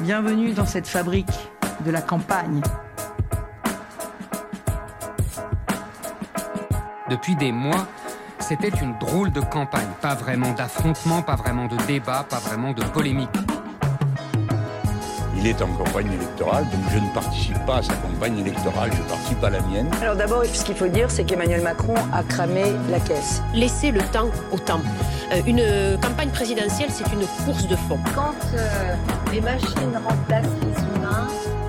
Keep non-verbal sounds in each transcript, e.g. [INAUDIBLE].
Bienvenue dans cette fabrique de la campagne. Depuis des mois, c'était une drôle de campagne. Pas vraiment d'affrontement, pas vraiment de débat, pas vraiment de polémique. Est en campagne électorale, donc je ne participe pas à sa campagne électorale, je participe à la mienne. Alors d'abord, ce qu'il faut dire, c'est qu'Emmanuel Macron a cramé la caisse. Laissez le temps au temps. Euh, une campagne présidentielle, c'est une course de fond. Quand euh, les machines remplacent les humains,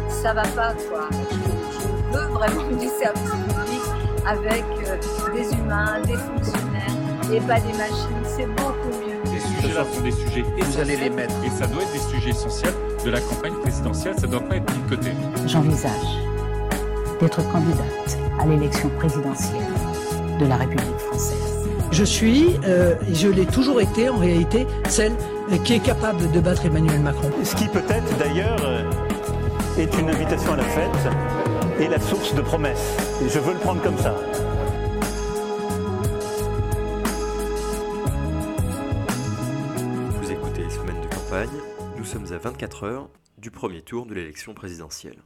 ça va pas, quoi. Je, veux vraiment du service public avec euh, des humains, des fonctionnaires et pas des machines. C'est beaucoup mieux. Ces sujets-là sont des sujets Vous allez les mettre. Et ça doit être des sujets essentiels de la campagne présidentielle. Ça ne doit pas être mis de côté. J'envisage d'être candidate à l'élection présidentielle de la République française. Je suis, euh, et je l'ai toujours été en réalité, celle qui est capable de battre Emmanuel Macron. Ce qui peut-être d'ailleurs euh, est une invitation à la fête et la source de promesses. Et je veux le prendre comme ça. Vous écoutez Semaine de campagne, nous sommes à 24 heures du premier tour de l'élection présidentielle.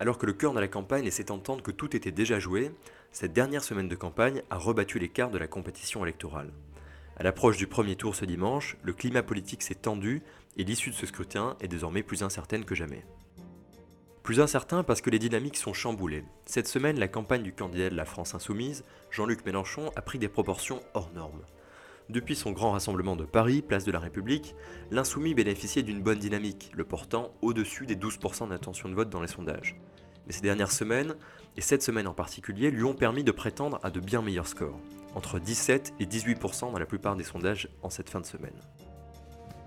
Alors que le cœur de la campagne laissait entendre que tout était déjà joué, cette dernière semaine de campagne a rebattu les cartes de la compétition électorale. À l'approche du premier tour ce dimanche, le climat politique s'est tendu et l'issue de ce scrutin est désormais plus incertaine que jamais. Plus incertain parce que les dynamiques sont chamboulées. Cette semaine, la campagne du candidat de la France insoumise, Jean-Luc Mélenchon, a pris des proportions hors normes. Depuis son grand rassemblement de Paris, place de la République, l'insoumis bénéficiait d'une bonne dynamique, le portant au-dessus des 12% d'intention de vote dans les sondages. Mais ces dernières semaines, et cette semaine en particulier, lui ont permis de prétendre à de bien meilleurs scores, entre 17 et 18% dans la plupart des sondages en cette fin de semaine.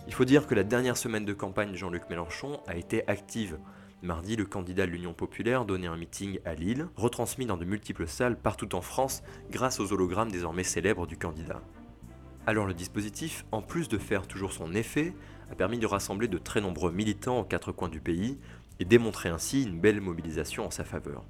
Il faut dire que la dernière semaine de campagne de Jean-Luc Mélenchon a été active. Mardi, le candidat de l'Union populaire donnait un meeting à Lille, retransmis dans de multiples salles partout en France grâce aux hologrammes désormais célèbres du candidat. Alors le dispositif, en plus de faire toujours son effet, a permis de rassembler de très nombreux militants aux quatre coins du pays et démontrer ainsi une belle mobilisation en sa faveur.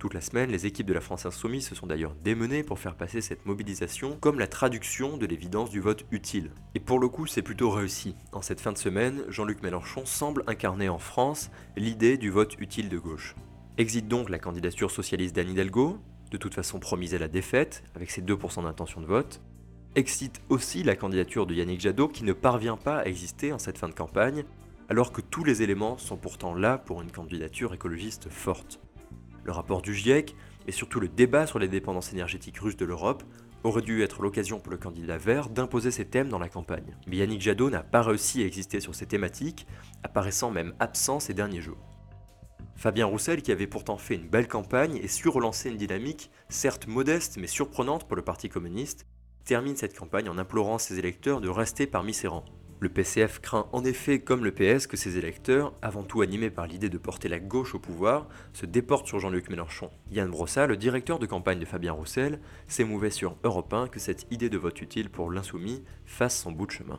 Toute la semaine, les équipes de la France Insoumise se sont d'ailleurs démenées pour faire passer cette mobilisation comme la traduction de l'évidence du vote utile. Et pour le coup, c'est plutôt réussi. En cette fin de semaine, Jean-Luc Mélenchon semble incarner en France l'idée du vote utile de gauche. Exit donc la candidature socialiste d'Anne Hidalgo, de toute façon promise à la défaite, avec ses 2% d'intention de vote. Excite aussi la candidature de Yannick Jadot qui ne parvient pas à exister en cette fin de campagne, alors que tous les éléments sont pourtant là pour une candidature écologiste forte. Le rapport du GIEC et surtout le débat sur les dépendances énergétiques russes de l'Europe aurait dû être l'occasion pour le candidat vert d'imposer ses thèmes dans la campagne. Mais Yannick Jadot n'a pas réussi à exister sur ces thématiques, apparaissant même absent ces derniers jours. Fabien Roussel, qui avait pourtant fait une belle campagne et su relancer une dynamique, certes modeste mais surprenante pour le Parti communiste, termine cette campagne en implorant ses électeurs de rester parmi ses rangs. Le PCF craint en effet, comme le PS, que ses électeurs, avant tout animés par l'idée de porter la gauche au pouvoir, se déportent sur Jean-Luc Mélenchon. Yann Brossa, le directeur de campagne de Fabien Roussel, s'émouvait sur Europe 1 que cette idée de vote utile pour l'insoumis fasse son bout de chemin.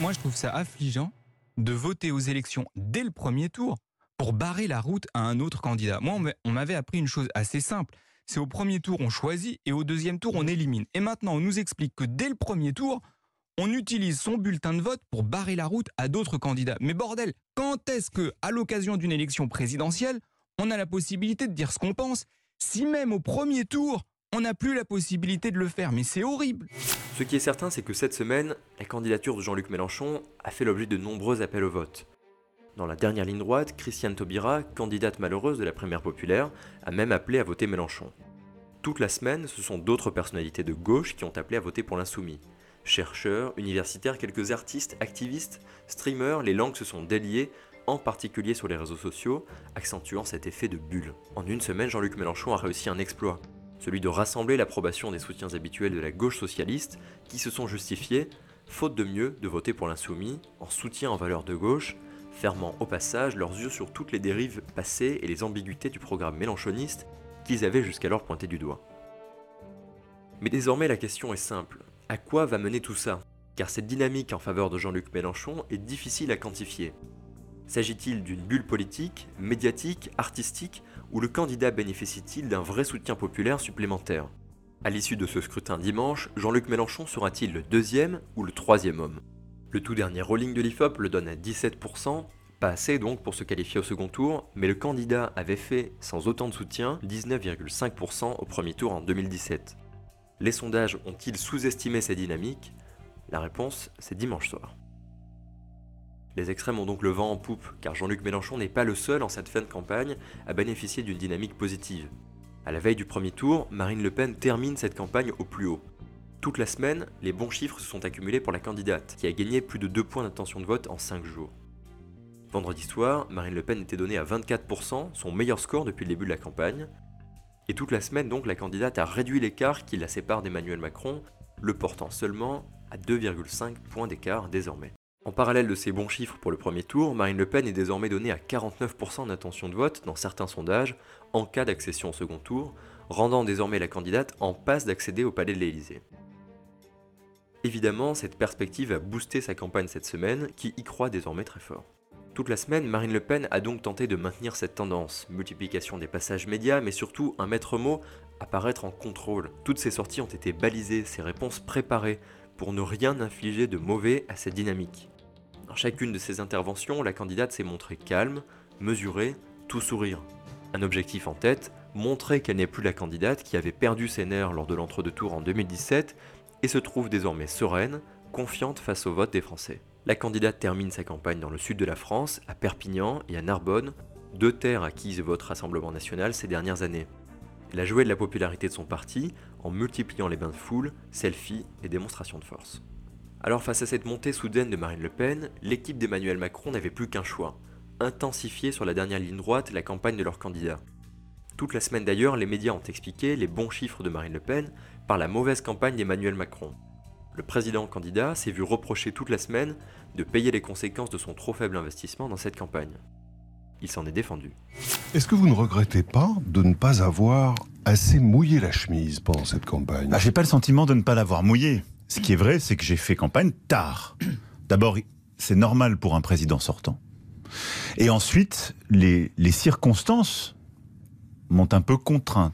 Moi, je trouve ça affligeant de voter aux élections dès le premier tour pour barrer la route à un autre candidat. Moi, on m'avait appris une chose assez simple. C'est au premier tour, on choisit et au deuxième tour, on élimine. Et maintenant, on nous explique que dès le premier tour, on utilise son bulletin de vote pour barrer la route à d'autres candidats. Mais bordel, quand est-ce que, à l'occasion d'une élection présidentielle, on a la possibilité de dire ce qu'on pense? Si même au premier tour, on n'a plus la possibilité de le faire, mais c'est horrible. Ce qui est certain, c'est que cette semaine, la candidature de Jean-Luc Mélenchon a fait l'objet de nombreux appels au vote. Dans la dernière ligne droite, Christiane Taubira, candidate malheureuse de la primaire populaire, a même appelé à voter Mélenchon. Toute la semaine, ce sont d'autres personnalités de gauche qui ont appelé à voter pour l'insoumis. Chercheurs, universitaires, quelques artistes, activistes, streamers, les langues se sont déliées, en particulier sur les réseaux sociaux, accentuant cet effet de bulle. En une semaine, Jean-Luc Mélenchon a réussi un exploit, celui de rassembler l'approbation des soutiens habituels de la gauche socialiste, qui se sont justifiés, faute de mieux, de voter pour l'insoumis, en soutien en valeur de gauche, fermant au passage leurs yeux sur toutes les dérives passées et les ambiguïtés du programme mélenchoniste qu'ils avaient jusqu'alors pointé du doigt. Mais désormais la question est simple, à quoi va mener tout ça? Car cette dynamique en faveur de Jean-Luc Mélenchon est difficile à quantifier. S'agit-il d'une bulle politique, médiatique, artistique, ou le candidat bénéficie-t-il d'un vrai soutien populaire supplémentaire? À l'issue de ce scrutin dimanche, Jean-Luc Mélenchon sera-t-il le deuxième ou le troisième homme? Le tout dernier rolling de l'IFOP le donne à 17%, pas assez donc pour se qualifier au second tour, mais le candidat avait fait, sans autant de soutien, 19,5% au premier tour en 2017. Les sondages ont-ils sous-estimé ces dynamiques La réponse, c'est dimanche soir. Les extrêmes ont donc le vent en poupe, car Jean-Luc Mélenchon n'est pas le seul en cette fin de campagne à bénéficier d'une dynamique positive. À la veille du premier tour, Marine Le Pen termine cette campagne au plus haut. Toute la semaine, les bons chiffres se sont accumulés pour la candidate, qui a gagné plus de 2 points d'intention de vote en 5 jours. Vendredi soir, Marine Le Pen était donnée à 24%, son meilleur score depuis le début de la campagne. Et toute la semaine, donc, la candidate a réduit l'écart qui la sépare d'Emmanuel Macron, le portant seulement à 2,5 points d'écart désormais. En parallèle de ces bons chiffres pour le premier tour, Marine Le Pen est désormais donnée à 49% d'intention de vote dans certains sondages en cas d'accession au second tour, rendant désormais la candidate en passe d'accéder au palais de l'Élysée. Évidemment, cette perspective a boosté sa campagne cette semaine, qui y croit désormais très fort. Toute la semaine, Marine Le Pen a donc tenté de maintenir cette tendance, multiplication des passages médias, mais surtout un maître mot, apparaître en contrôle. Toutes ces sorties ont été balisées, ses réponses préparées, pour ne rien infliger de mauvais à cette dynamique. Dans chacune de ces interventions, la candidate s'est montrée calme, mesurée, tout sourire. Un objectif en tête, montrer qu'elle n'est plus la candidate qui avait perdu ses nerfs lors de l'entre-deux tours en 2017 et se trouve désormais sereine, confiante face au vote des Français. La candidate termine sa campagne dans le sud de la France, à Perpignan et à Narbonne, deux terres acquises au vote Rassemblement national ces dernières années. Elle a joué de la popularité de son parti en multipliant les bains de foule, selfies et démonstrations de force. Alors face à cette montée soudaine de Marine Le Pen, l'équipe d'Emmanuel Macron n'avait plus qu'un choix, intensifier sur la dernière ligne droite la campagne de leur candidat. Toute la semaine d'ailleurs, les médias ont expliqué les bons chiffres de Marine Le Pen par la mauvaise campagne d'Emmanuel Macron. Le président candidat s'est vu reprocher toute la semaine de payer les conséquences de son trop faible investissement dans cette campagne. Il s'en est défendu. Est-ce que vous ne regrettez pas de ne pas avoir assez mouillé la chemise pendant cette campagne? Bah, J'ai pas le sentiment de ne pas l'avoir mouillé. Ce qui est vrai, c'est que j'ai fait campagne tard. [CLEARS THROAT] D'abord, c'est normal pour un président sortant. Et ensuite, les, les circonstances m'ont un peu contraint.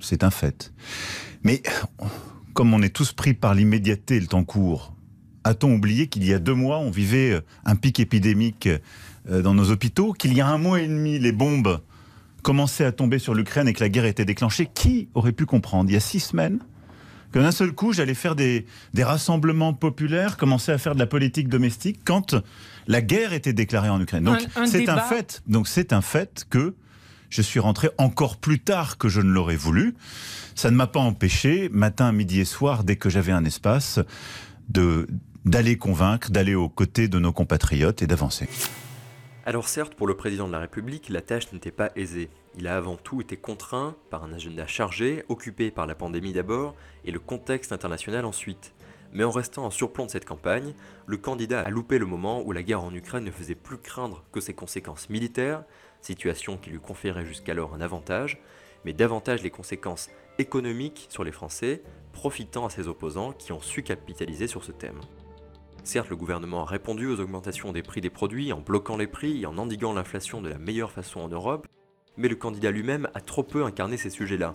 C'est un fait. Mais comme on est tous pris par l'immédiateté et le temps court, a-t-on oublié qu'il y a deux mois, on vivait euh, un pic épidémique euh, dans nos hôpitaux, qu'il y a un mois et demi, les bombes commençaient à tomber sur l'Ukraine et que la guerre était déclenchée? Qui aurait pu comprendre? Il y a six semaines que d'un seul coup, j'allais faire des, rassemblements populaires, commencer à faire de la politique domestique quand la guerre était déclarée en Ukraine. Donc c'est un fait. Donc c'est un fait que je suis rentré encore plus tard que je ne l'aurais voulu. Ça ne m'a pas empêché, matin, midi et soir, dès que j'avais un espace, d'aller convaincre, d'aller aux côtés de nos compatriotes et d'avancer. Alors certes, pour le président de la République, la tâche n'était pas aisée. Il a avant tout été contraint par un agenda chargé, occupé par la pandémie d'abord et le contexte international ensuite. Mais en restant en surplomb de cette campagne, le candidat a loupé le moment où la guerre en Ukraine ne faisait plus craindre que ses conséquences militaires, situation qui lui conférait jusqu'alors un avantage, mais davantage les conséquences économiques sur les Français, profitant à ses opposants qui ont su capitaliser sur ce thème. Certes, le gouvernement a répondu aux augmentations des prix des produits en bloquant les prix et en endiguant l'inflation de la meilleure façon en Europe, mais le candidat lui-même a trop peu incarné ces sujets-là.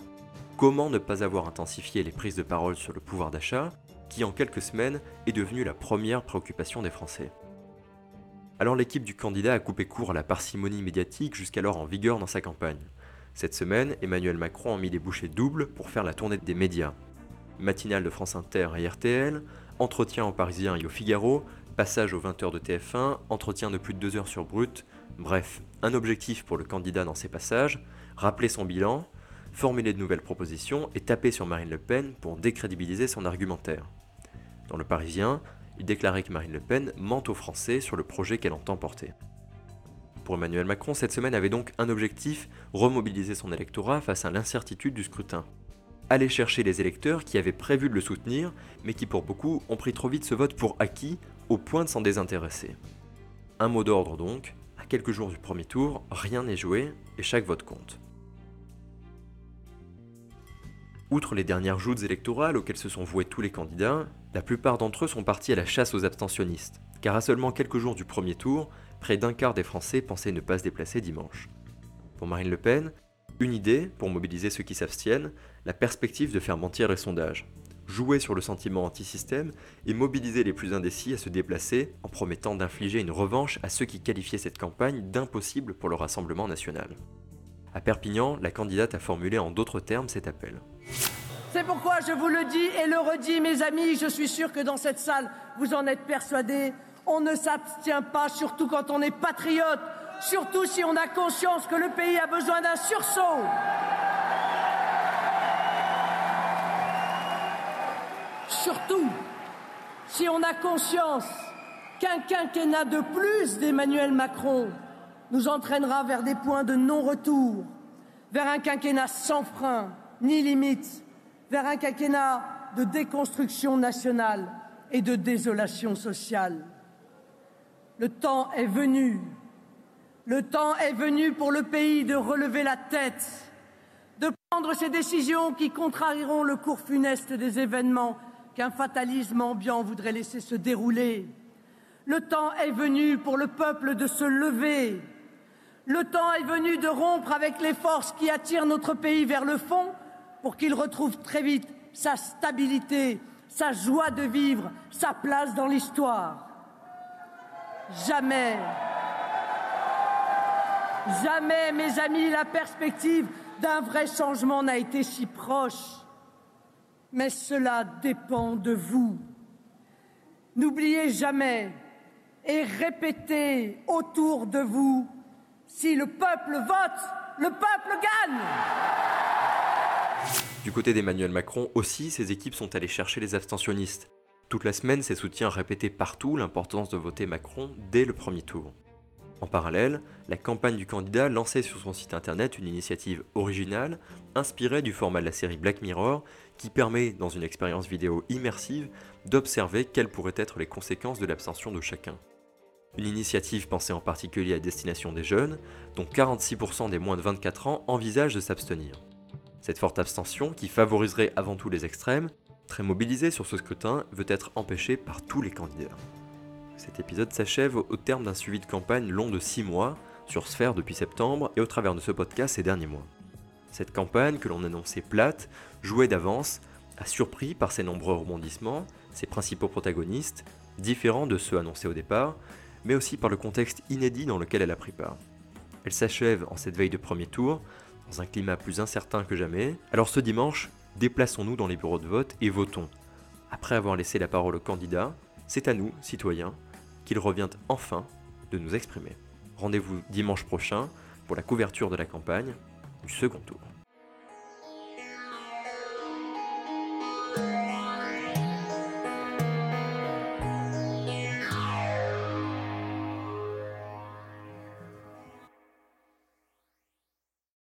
Comment ne pas avoir intensifié les prises de parole sur le pouvoir d'achat, qui en quelques semaines est devenu la première préoccupation des Français Alors l'équipe du candidat a coupé court à la parcimonie médiatique jusqu'alors en vigueur dans sa campagne. Cette semaine, Emmanuel Macron a mis des bouchées doubles pour faire la tournée des médias. Matinale de France Inter et RTL, entretien aux Parisiens et au Figaro, passage aux 20h de TF1, entretien de plus de 2 heures sur Brut, bref, un objectif pour le candidat dans ces passages, rappeler son bilan, formuler de nouvelles propositions et taper sur Marine Le Pen pour décrédibiliser son argumentaire. Dans le Parisien, il déclarait que Marine Le Pen ment aux Français sur le projet qu'elle entend porter. Pour Emmanuel Macron, cette semaine avait donc un objectif, remobiliser son électorat face à l'incertitude du scrutin aller chercher les électeurs qui avaient prévu de le soutenir, mais qui pour beaucoup ont pris trop vite ce vote pour acquis, au point de s'en désintéresser. Un mot d'ordre donc, à quelques jours du premier tour, rien n'est joué et chaque vote compte. Outre les dernières joutes électorales auxquelles se sont voués tous les candidats, la plupart d'entre eux sont partis à la chasse aux abstentionnistes, car à seulement quelques jours du premier tour, près d'un quart des Français pensaient ne pas se déplacer dimanche. Pour Marine Le Pen, une idée, pour mobiliser ceux qui s'abstiennent, la perspective de faire mentir les sondages. jouer sur le sentiment anti-système et mobiliser les plus indécis à se déplacer en promettant d'infliger une revanche à ceux qui qualifiaient cette campagne d'impossible pour le Rassemblement national. À Perpignan, la candidate a formulé en d'autres termes cet appel. C'est pourquoi je vous le dis et le redis, mes amis, je suis sûr que dans cette salle, vous en êtes persuadés, on ne s'abstient pas, surtout quand on est patriote, surtout si on a conscience que le pays a besoin d'un sursaut. Surtout si on a conscience qu'un quinquennat de plus d'Emmanuel Macron nous entraînera vers des points de non-retour, vers un quinquennat sans frein ni limite, vers un quinquennat de déconstruction nationale et de désolation sociale. Le temps est venu, le temps est venu pour le pays de relever la tête, de prendre ces décisions qui contrarieront le cours funeste des événements qu'un fatalisme ambiant voudrait laisser se dérouler. Le temps est venu pour le peuple de se lever. Le temps est venu de rompre avec les forces qui attirent notre pays vers le fond pour qu'il retrouve très vite sa stabilité, sa joie de vivre, sa place dans l'histoire. Jamais, jamais, mes amis, la perspective d'un vrai changement n'a été si proche. Mais cela dépend de vous. N'oubliez jamais et répétez autour de vous si le peuple vote, le peuple gagne. Du côté d'Emmanuel Macron aussi, ses équipes sont allées chercher les abstentionnistes. Toute la semaine, ses soutiens répétaient partout l'importance de voter Macron dès le premier tour. En parallèle, la campagne du candidat lançait sur son site internet une initiative originale, inspirée du format de la série Black Mirror, qui permet, dans une expérience vidéo immersive, d'observer quelles pourraient être les conséquences de l'abstention de chacun. Une initiative pensée en particulier à destination des jeunes, dont 46% des moins de 24 ans envisagent de s'abstenir. Cette forte abstention, qui favoriserait avant tout les extrêmes, très mobilisée sur ce scrutin, veut être empêchée par tous les candidats. Cet épisode s'achève au terme d'un suivi de campagne long de 6 mois, sur Sphère depuis septembre et au travers de ce podcast ces derniers mois. Cette campagne, que l'on annonçait plate, jouait d'avance, a surpris par ses nombreux rebondissements, ses principaux protagonistes, différents de ceux annoncés au départ, mais aussi par le contexte inédit dans lequel elle a pris part. Elle s'achève en cette veille de premier tour, dans un climat plus incertain que jamais. Alors ce dimanche, déplaçons-nous dans les bureaux de vote et votons. Après avoir laissé la parole au candidat, c'est à nous, citoyens, qu'il revient enfin de nous exprimer. Rendez-vous dimanche prochain pour la couverture de la campagne du second tour.